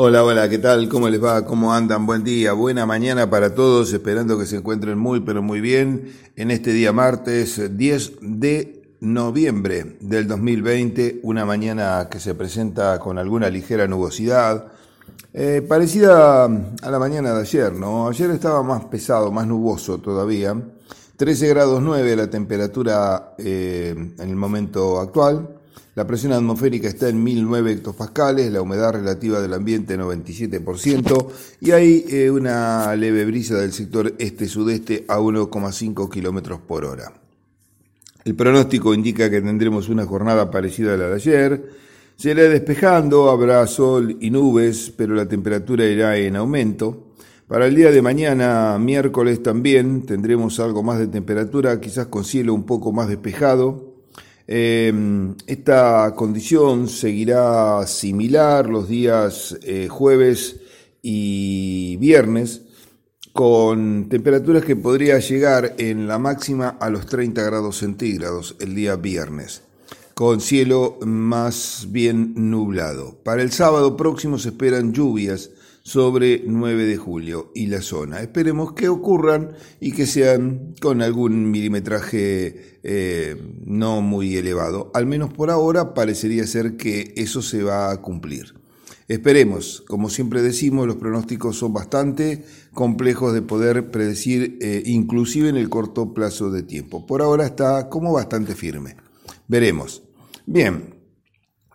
Hola, hola, ¿qué tal? ¿Cómo les va? ¿Cómo andan? Buen día, buena mañana para todos, esperando que se encuentren muy, pero muy bien en este día martes 10 de noviembre del 2020, una mañana que se presenta con alguna ligera nubosidad, eh, parecida a la mañana de ayer, ¿no? Ayer estaba más pesado, más nuboso todavía, 13 grados 9 la temperatura eh, en el momento actual, la presión atmosférica está en 1009 hectopascales, la humedad relativa del ambiente 97% y hay eh, una leve brisa del sector este-sudeste a 1,5 kilómetros por hora. El pronóstico indica que tendremos una jornada parecida a la de ayer. Se irá despejando, habrá sol y nubes, pero la temperatura irá en aumento. Para el día de mañana, miércoles también, tendremos algo más de temperatura, quizás con cielo un poco más despejado, Em, esta condición seguirá similar los días eh, jueves y viernes, con temperaturas que podría llegar en la máxima a los 30 grados centígrados el día viernes, con cielo más bien nublado. Para el sábado próximo se esperan lluvias sobre 9 de julio y la zona. Esperemos que ocurran y que sean con algún milimetraje eh, no muy elevado. Al menos por ahora parecería ser que eso se va a cumplir. Esperemos, como siempre decimos, los pronósticos son bastante complejos de poder predecir, eh, inclusive en el corto plazo de tiempo. Por ahora está como bastante firme. Veremos. Bien,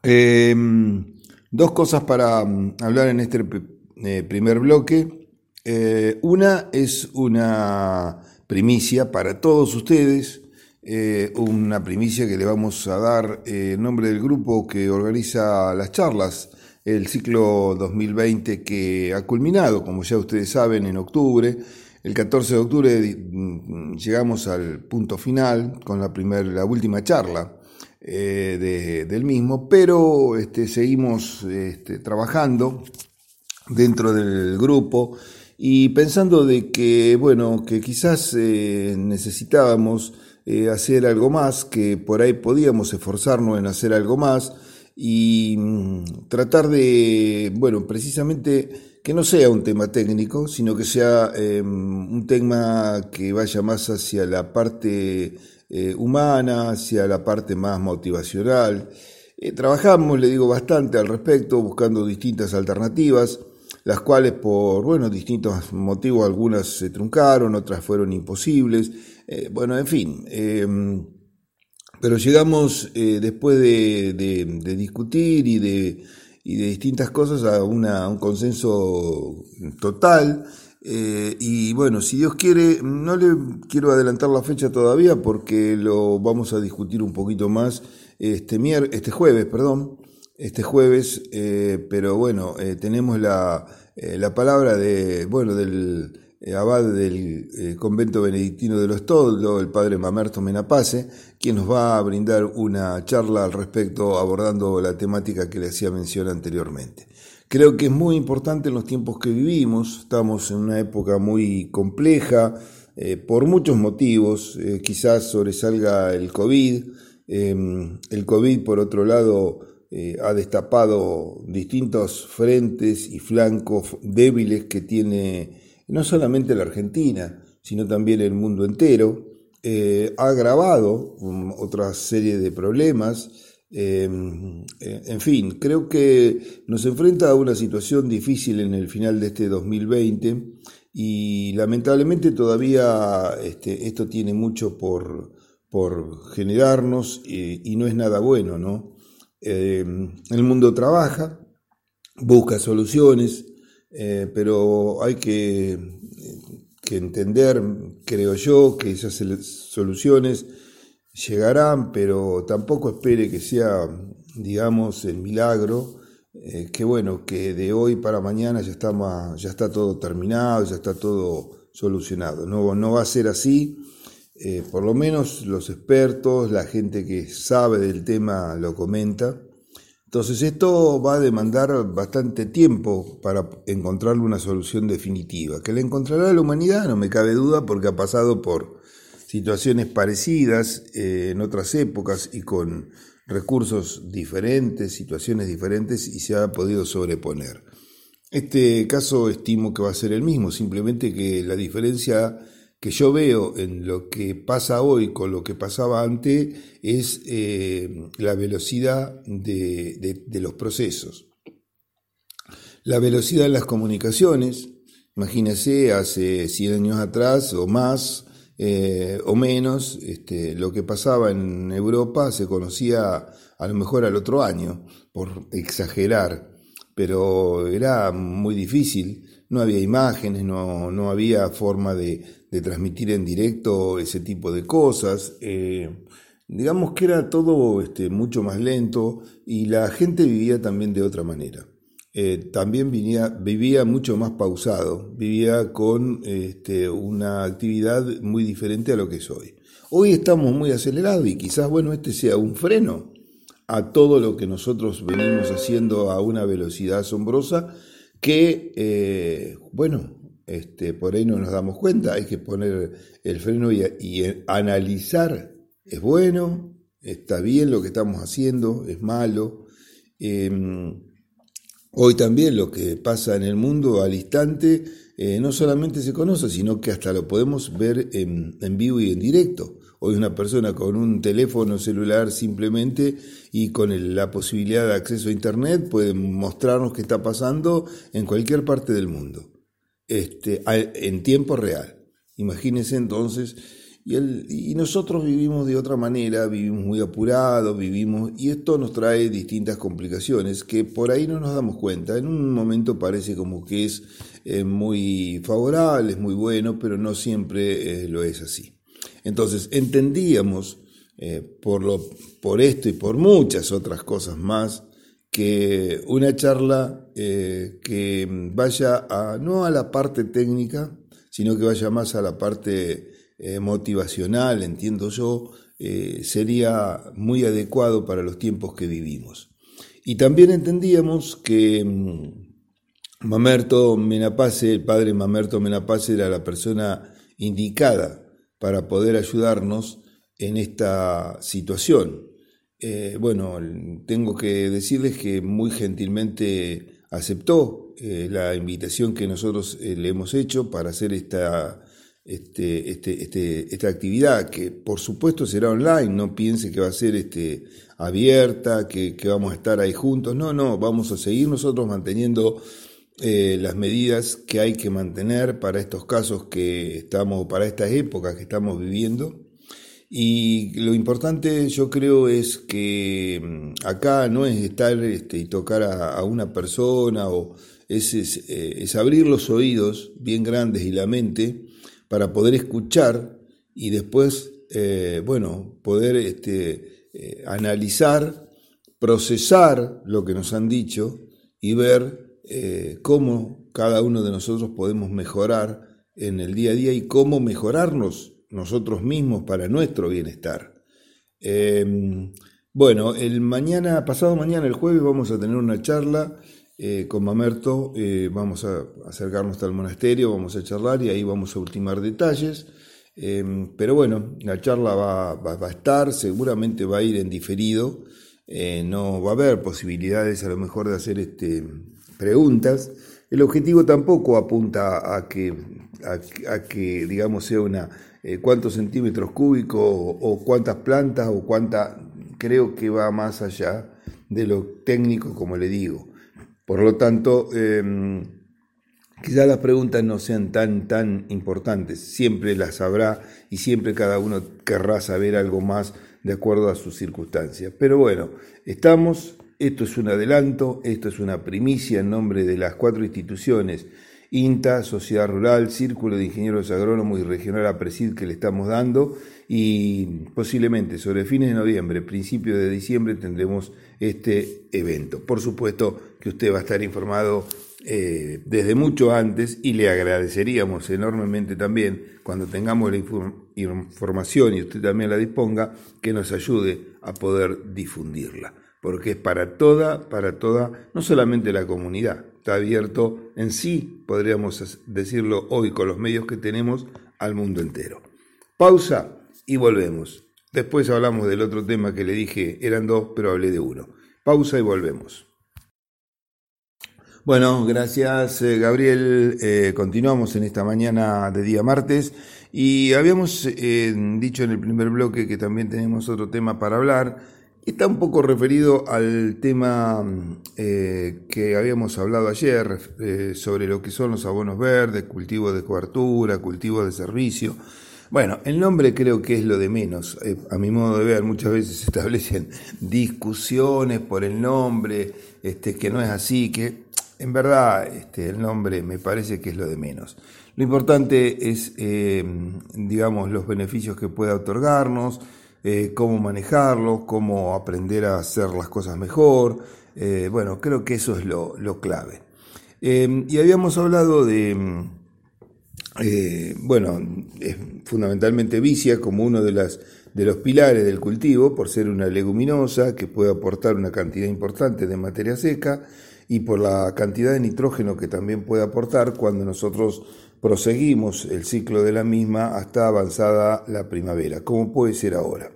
eh, dos cosas para mm, hablar en este eh, primer bloque. Eh, una es una primicia para todos ustedes, eh, una primicia que le vamos a dar en nombre del grupo que organiza las charlas, el ciclo 2020 que ha culminado, como ya ustedes saben, en octubre. El 14 de octubre mm, llegamos al punto final con la, primera la última charla del mismo, pero este, seguimos este, trabajando dentro del grupo y pensando de que, bueno, que quizás eh, necesitábamos eh, hacer algo más, que por ahí podíamos esforzarnos en hacer algo más y mm, tratar de, bueno, precisamente que no sea un tema técnico, sino que sea em, un tema que vaya más hacia la parte eh, humana, hacia la parte más motivacional. trabajamos, le digo, bastante al respecto, buscando distintas alternativas las cuales por bueno, distintos motivos algunas se truncaron, otras fueron imposibles, eh, bueno, en fin. Em, pero llegamos eh, después de, discutir y de, y de distintas cosas a, una, un consenso total. Eh, y bueno, si Dios quiere, no le quiero adelantar la fecha todavía porque lo vamos a discutir un poquito más este, este jueves, perdón este jueves, eh, pero bueno, eh, tenemos la, eh, la, palabra de, bueno, del abad del convento benedictino de los Toldos, el padre Mamerto Menapace, quien nos va a brindar una charla al respecto abordando la temática que le hacía mención anteriormente. Creo que es muy importante en los tiempos que vivimos, estamos en una época muy compleja, por muchos motivos, quizás sobresalga el COVID, el COVID por otro lado eh, ha destapado distintos frentes y flancos débiles que tiene no solamente la Argentina, sino también el mundo entero. Eh, ha agravado otra serie de problemas. Em, eh, en fin, creo que nos enfrenta a una situación difícil en el final de este 2020 y lamentablemente todavía este, esto tiene mucho por, por generarnos y no es nada bueno, ¿no? Eh, el mundo trabaja, busca soluciones, eh, pero hay que, entender, creo yo, que esas soluciones llegarán, pero tampoco espere que sea, digamos, el milagro, eh, que bueno, que de hoy para mañana ya está, ya está todo terminado, ya está todo solucionado. No, no va a ser así. Eh, por lo menos los expertos, la gente que sabe del tema lo comenta. Entonces esto va a demandar bastante tiempo para encontrar una solución definitiva. Que la encontrará la humanidad, no me cabe duda, porque ha pasado por situaciones parecidas eh, en otras épocas y con recursos diferentes, situaciones diferentes y se ha podido sobreponer. Este caso estimo que va a ser el mismo, simplemente que la diferencia que yo veo en lo que pasa hoy con lo que pasaba antes es eh, la velocidad de, los procesos. La velocidad de las comunicaciones, imagínense hace 100 años atrás o más eh, o menos, este, lo que pasaba en Europa se conocía a lo mejor al otro año, por exagerar pero era muy difícil, no había imágenes, no, no había forma de, de, transmitir en directo ese tipo de cosas. Eh, digamos que era todo este, mucho más lento y la gente vivía también de otra manera. Eh, también vivía, mucho más pausado, vivía con este, una actividad muy diferente a lo que es hoy. Hoy estamos muy acelerados y quizás, bueno, este sea un freno a todo lo que nosotros venimos haciendo a una velocidad asombrosa que, eh, bueno, este, por ahí no nos damos cuenta, hay que poner el freno y, analizar, es bueno, está bien lo que estamos haciendo, es malo. Em, hoy también lo que pasa en el mundo al instante eh, no solamente se conoce, sino que hasta lo podemos ver en vivo y en directo. Hoy una persona con un teléfono celular simplemente y con la posibilidad de acceso a Internet puede mostrarnos qué está pasando en cualquier parte del mundo, este, en tiempo real. Imagínense entonces, y, y nosotros vivimos de otra manera, vivimos muy apurados, vivimos, y esto nos trae distintas complicaciones que por ahí no nos damos cuenta. En un momento parece como que es eh, muy favorable, es muy bueno, pero no siempre eh, lo es así. Entonces entendíamos eh, por, lo, por esto y por muchas otras cosas más que una charla eh, que vaya a, no a la parte técnica, sino que vaya más a la parte eh, motivacional, entiendo yo, sería muy adecuado para los tiempos que vivimos. Y también entendíamos que mm, Mamerto Menapace, el padre Mamerto Menapace, era la persona indicada para poder ayudarnos en esta situación. Eh, bueno, tengo que decirles que muy gentilmente aceptó eh, la invitación que nosotros eh, le hemos hecho para hacer esta, este, este, este, esta actividad, que por supuesto será online, no piense que va a ser este, abierta, que, que vamos a estar ahí juntos, no, no, vamos a seguir nosotros manteniendo eh, las medidas que hay que mantener para estos casos que estamos, para estas épocas que estamos viviendo. Y lo importante yo creo es que mm, acá no es estar este, y tocar a, una persona, o es, eh, es, abrir los oídos bien grandes y la mente para poder escuchar y después, eh, bueno, poder este, analizar, procesar lo que nos han dicho y ver eh, cómo cada uno de nosotros podemos mejorar en el día a día y cómo mejorarnos nosotros mismos para nuestro bienestar. Em, bueno, el mañana, pasado mañana, el jueves, vamos a tener una charla eh, con Mamerto, eh, vamos a acercarnos el monasterio, vamos a charlar y ahí vamos a ultimar detalles. Em, pero bueno, la charla va, va, a estar, seguramente va a ir en diferido, no va a haber posibilidades a lo mejor de hacer este, preguntas. El objetivo tampoco apunta a que, a, que digamos, sea una eh, cuántos centímetros cúbicos o, cuántas plantas o cuánta, creo que va más allá de lo técnico, como le digo. Por lo tanto, eh, quizás las preguntas no sean tan, tan importantes, siempre las habrá y siempre cada uno querrá saber algo más de acuerdo a sus circunstancias. Pero bueno, estamos esto es un adelanto, esto es una primicia en nombre de las cuatro instituciones, INTA, Sociedad Rural, Círculo de Ingenieros Agrónomos y Regional APRESID que le estamos dando. Y posiblemente sobre fines de noviembre, principios de diciembre tendremos este evento. Por supuesto que usted va a estar informado eh, desde mucho antes y le agradeceríamos enormemente también cuando tengamos la información y usted también la disponga, que nos ayude a poder difundirla porque es para toda, para toda, no solamente la comunidad, está abierto en sí, podríamos decirlo hoy con los medios que tenemos, al mundo entero. Pausa y volvemos. Después hablamos del otro tema que le dije, eran dos, pero hablé de uno. Pausa y volvemos. Bueno, gracias eh, Gabriel. Eh, continuamos en esta mañana de día martes y habíamos eh, dicho en el primer bloque que también tenemos otro tema para hablar. Está un poco referido al tema que habíamos hablado ayer sobre lo que son los abonos verdes, cultivo de cobertura, cultivo de servicio. Bueno, el nombre creo que es lo de menos. a mi modo de ver, muchas veces se establecen discusiones por el nombre, este, que no es así, que en verdad, este, el nombre me parece que es lo de menos. Lo importante es, eh, digamos, los beneficios que pueda otorgarnos, eh, cómo manejarlos, cómo aprender a hacer las cosas mejor. Eh, bueno, creo que eso es lo, clave. y habíamos hablado de, bueno, fundamentalmente vicia como uno de, las, de los pilares del cultivo, por ser una leguminosa que puede aportar una cantidad importante de materia seca y por la cantidad de nitrógeno que también puede aportar cuando nosotros proseguimos el ciclo de la misma hasta avanzada la primavera, como puede ser ahora.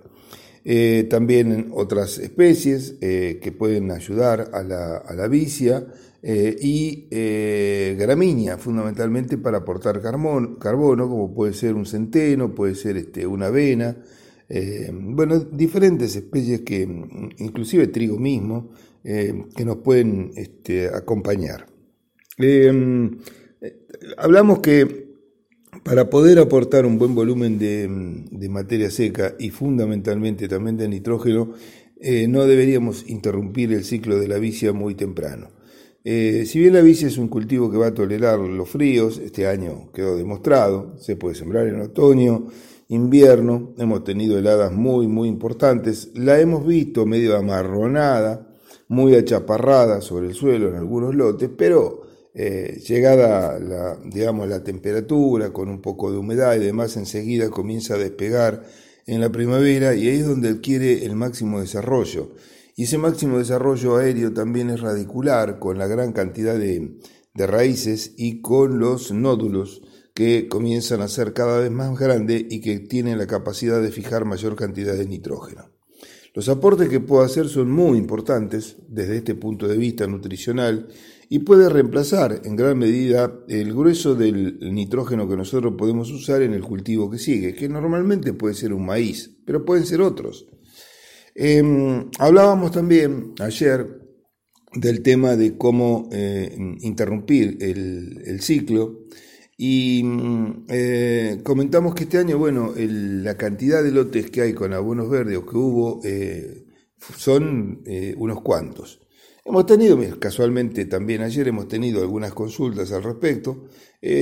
Eh, también otras especies eh, que pueden ayudar a la, vicia eh, y gramínea, fundamentalmente para aportar carbono, como puede ser un centeno, puede ser este, una avena, bueno, diferentes especies que, inclusive trigo mismo, que nos pueden este, acompañar. Eh, hablamos que para poder aportar un buen volumen de, materia seca y fundamentalmente también de nitrógeno, eh, no deberíamos interrumpir el ciclo de la vicia muy temprano. si bien la vicia es un cultivo que va a tolerar los fríos, este año quedó demostrado, se puede sembrar en otoño, invierno, hemos tenido heladas muy, muy importantes, la hemos visto medio amarronada, muy achaparrada sobre el suelo en algunos lotes, pero eh, llegada la, digamos, la temperatura, con un poco de humedad y demás, enseguida comienza a despegar en la primavera y ahí es donde adquiere el máximo desarrollo. Y ese máximo desarrollo aéreo también es radicular, con la gran cantidad de, de raíces y con los nódulos que comienzan a ser cada vez más grandes y que tienen la capacidad de fijar mayor cantidad de nitrógeno. Los aportes que puedo hacer son muy importantes desde este punto de vista nutricional y puede reemplazar en gran medida el grueso del nitrógeno que nosotros podemos usar en el cultivo que sigue, que normalmente puede ser un maíz, pero pueden ser otros. Em, hablábamos también ayer del tema de cómo eh, interrumpir el ciclo y mm, eh, comentamos que este año, bueno, la cantidad de lotes que hay con abonos verdes o que hubo eh, son eh, unos cuantos. Hemos tenido, casualmente también ayer hemos tenido algunas consultas al respecto.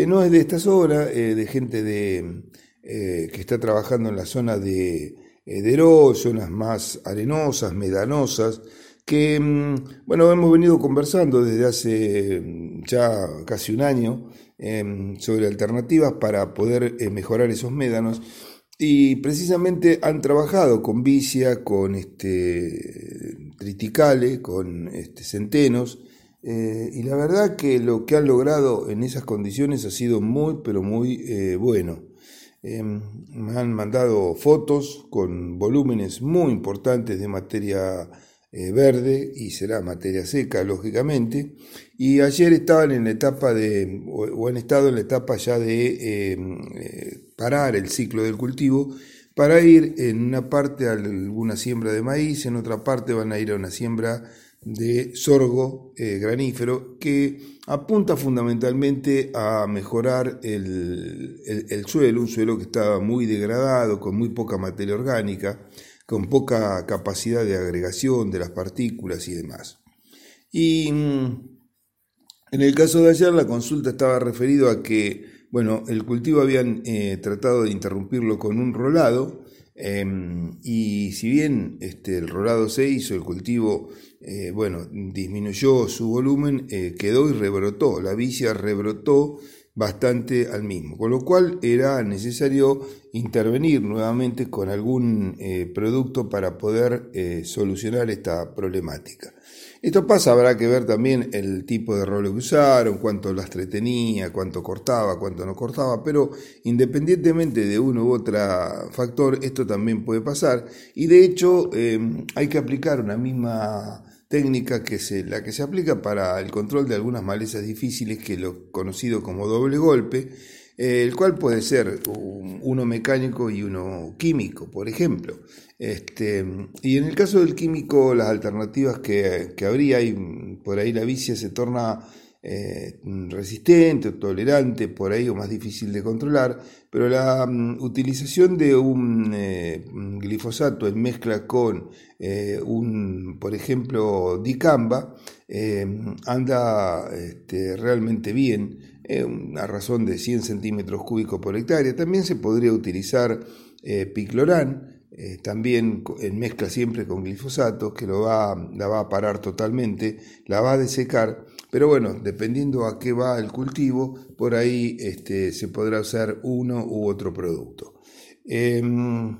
no es de esta zona, de gente de, que está trabajando en la zona de Deró, zonas más arenosas, medanosas, que, mm, bueno, hemos venido conversando desde hace mm, ya casi un año Em, sobre alternativas para poder eh, mejorar esos médanos. Y precisamente han trabajado con vicia, con este, triticale, con este, centenos. Eh, y la verdad que lo que han logrado en esas condiciones ha sido muy, pero muy eh, bueno. Em, me han mandado fotos con volúmenes muy importantes de materia eh, verde y será materia seca, lógicamente. Y ayer estaban en la etapa de, o, han estado en la etapa ya de em, parar el ciclo del cultivo para ir en una parte a alguna siembra de maíz, en otra parte van a ir a una siembra de sorgo eh, granífero que apunta fundamentalmente a mejorar el, el, suelo, un suelo que estaba muy degradado, con muy poca materia orgánica, con poca capacidad de agregación de las partículas y demás. Y mm, en el caso de ayer la consulta estaba referido a que, bueno, el cultivo habían eh, tratado de interrumpirlo con un rolado, em, y si bien este, el rolado se hizo, el cultivo, eh, bueno, disminuyó su volumen, eh, quedó y rebrotó, la vicia rebrotó bastante al mismo, con lo cual era necesario intervenir nuevamente con algún eh, producto para poder solucionar esta problemática. Esto pasa, habrá que ver también el tipo de rollo que usaron, cuánto lastre tenía, cuánto cortaba, cuánto no cortaba, pero independientemente de uno u otro factor, esto también puede pasar. Y de hecho eh, hay que aplicar una misma técnica que es la que se aplica para el control de algunas malezas difíciles, que es lo conocido como doble golpe, el cual puede ser uno mecánico y uno químico, por ejemplo. Este, y en el caso del químico, las alternativas que, que habría, por ahí la vicia se torna eh, resistente o tolerante, por ahí o más difícil de controlar, pero la mm, utilización de un eh, glifosato en mezcla con eh, un, por ejemplo, dicamba, anda este, realmente bien, a razón de 100 centímetros cúbicos por hectárea. También se podría utilizar piclorán, también en mezcla siempre con glifosato, que lo va, la va a parar totalmente, la va a desecar pero bueno, dependiendo a qué va el cultivo, por ahí este, se podrá usar uno u otro producto. Em,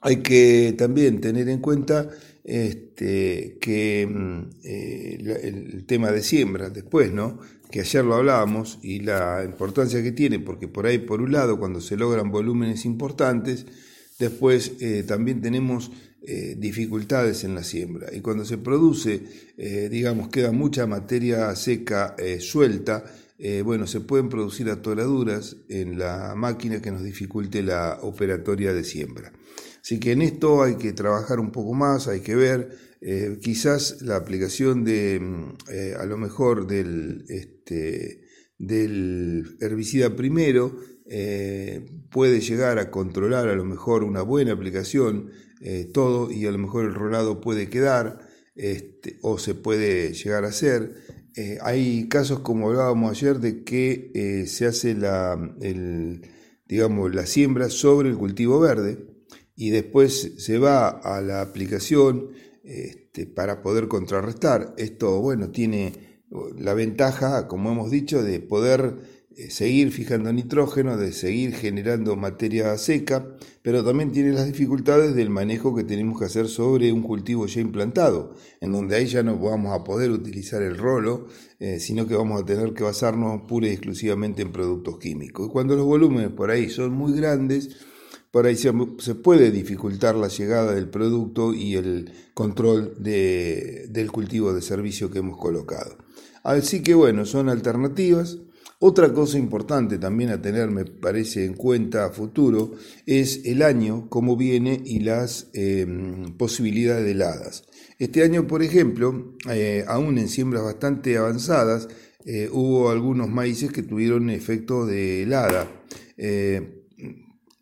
hay que también tener en cuenta este, que em, eh, el, tema de siembra después, ¿no? Que ayer lo hablábamos y la importancia que tiene, porque por ahí, por un lado, cuando se logran volúmenes importantes, después eh, también tenemos eh, dificultades en la siembra. Y cuando se produce, eh, digamos, queda mucha materia seca eh, bueno, se pueden producir atoraduras en la máquina que nos dificulte la operatoria de siembra. Así que en esto hay que trabajar un poco más, hay que ver, quizás la aplicación de, a lo mejor del, este, del herbicida primero, puede llegar a controlar a lo mejor una buena aplicación eh, todo y a lo mejor el rolado puede quedar este, o se puede llegar a hacer. Eh, hay casos como hablábamos ayer de que eh, se hace la, digamos, la siembra sobre el cultivo verde y después se va a la aplicación este, para poder contrarrestar. Esto, bueno, tiene la ventaja, como hemos dicho, de poder seguir fijando nitrógeno, de seguir generando materia seca, pero también tiene las dificultades del manejo que tenemos que hacer sobre un cultivo ya implantado, en donde ahí ya no vamos a poder utilizar el rolo, eh, sino que vamos a tener que basarnos pura y exclusivamente en productos químicos. Y cuando los volúmenes por ahí son muy grandes, por ahí se, puede dificultar la llegada del producto y el control del cultivo de servicio que hemos colocado. Así que bueno, son alternativas. Otra cosa importante también a tener, me parece, en cuenta a futuro es el año, cómo viene y las em, posibilidades de heladas. Este año, por ejemplo, eh, aún en siembras bastante avanzadas, eh, hubo algunos maíces que tuvieron efecto de helada. Eh,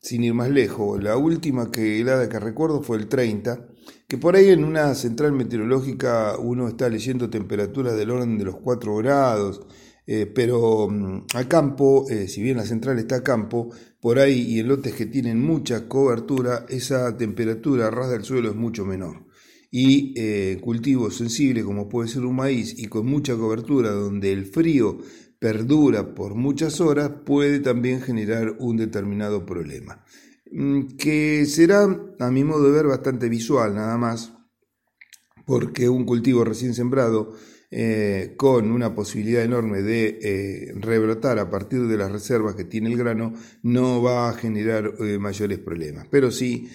sin ir más lejos, la última que helada que recuerdo fue el 30, que por ahí en una central meteorológica uno está leyendo temperaturas del orden de los 4 grados, eh, pero mm, a campo, eh, si bien la central está a campo, por ahí y en lotes que tienen mucha cobertura, esa temperatura a ras del suelo es mucho menor. Y eh, cultivos sensibles como puede ser un maíz y con mucha cobertura donde el frío perdura por muchas horas puede también generar un determinado problema. Mm, que será, a mi modo de ver, bastante visual nada más, porque un cultivo recién sembrado eh, con una posibilidad enorme de eh, rebrotar a partir de las reservas que tiene el grano, no va a generar eh, mayores problemas, pero sí,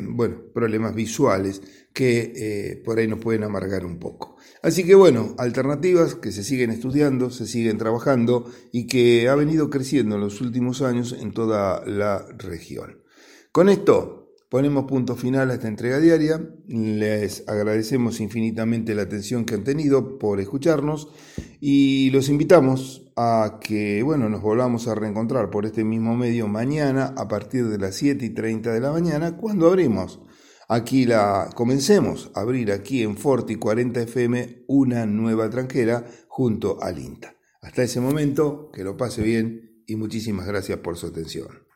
bueno, problemas visuales que por ahí nos pueden amargar un poco. Así que bueno, alternativas que se siguen estudiando, se siguen trabajando y que ha venido creciendo en los últimos años en toda la región. Con esto Ponemos punto final a esta entrega diaria. Les agradecemos infinitamente la atención que han tenido por escucharnos y los invitamos a que bueno, nos volvamos a reencontrar por este mismo medio mañana a partir de las 7 y 30 de la mañana cuando abrimos. Aquí la comencemos a abrir aquí en Forti 40 FM una nueva tranquera junto al INTA. Hasta ese momento, que lo pase bien y muchísimas gracias por su atención.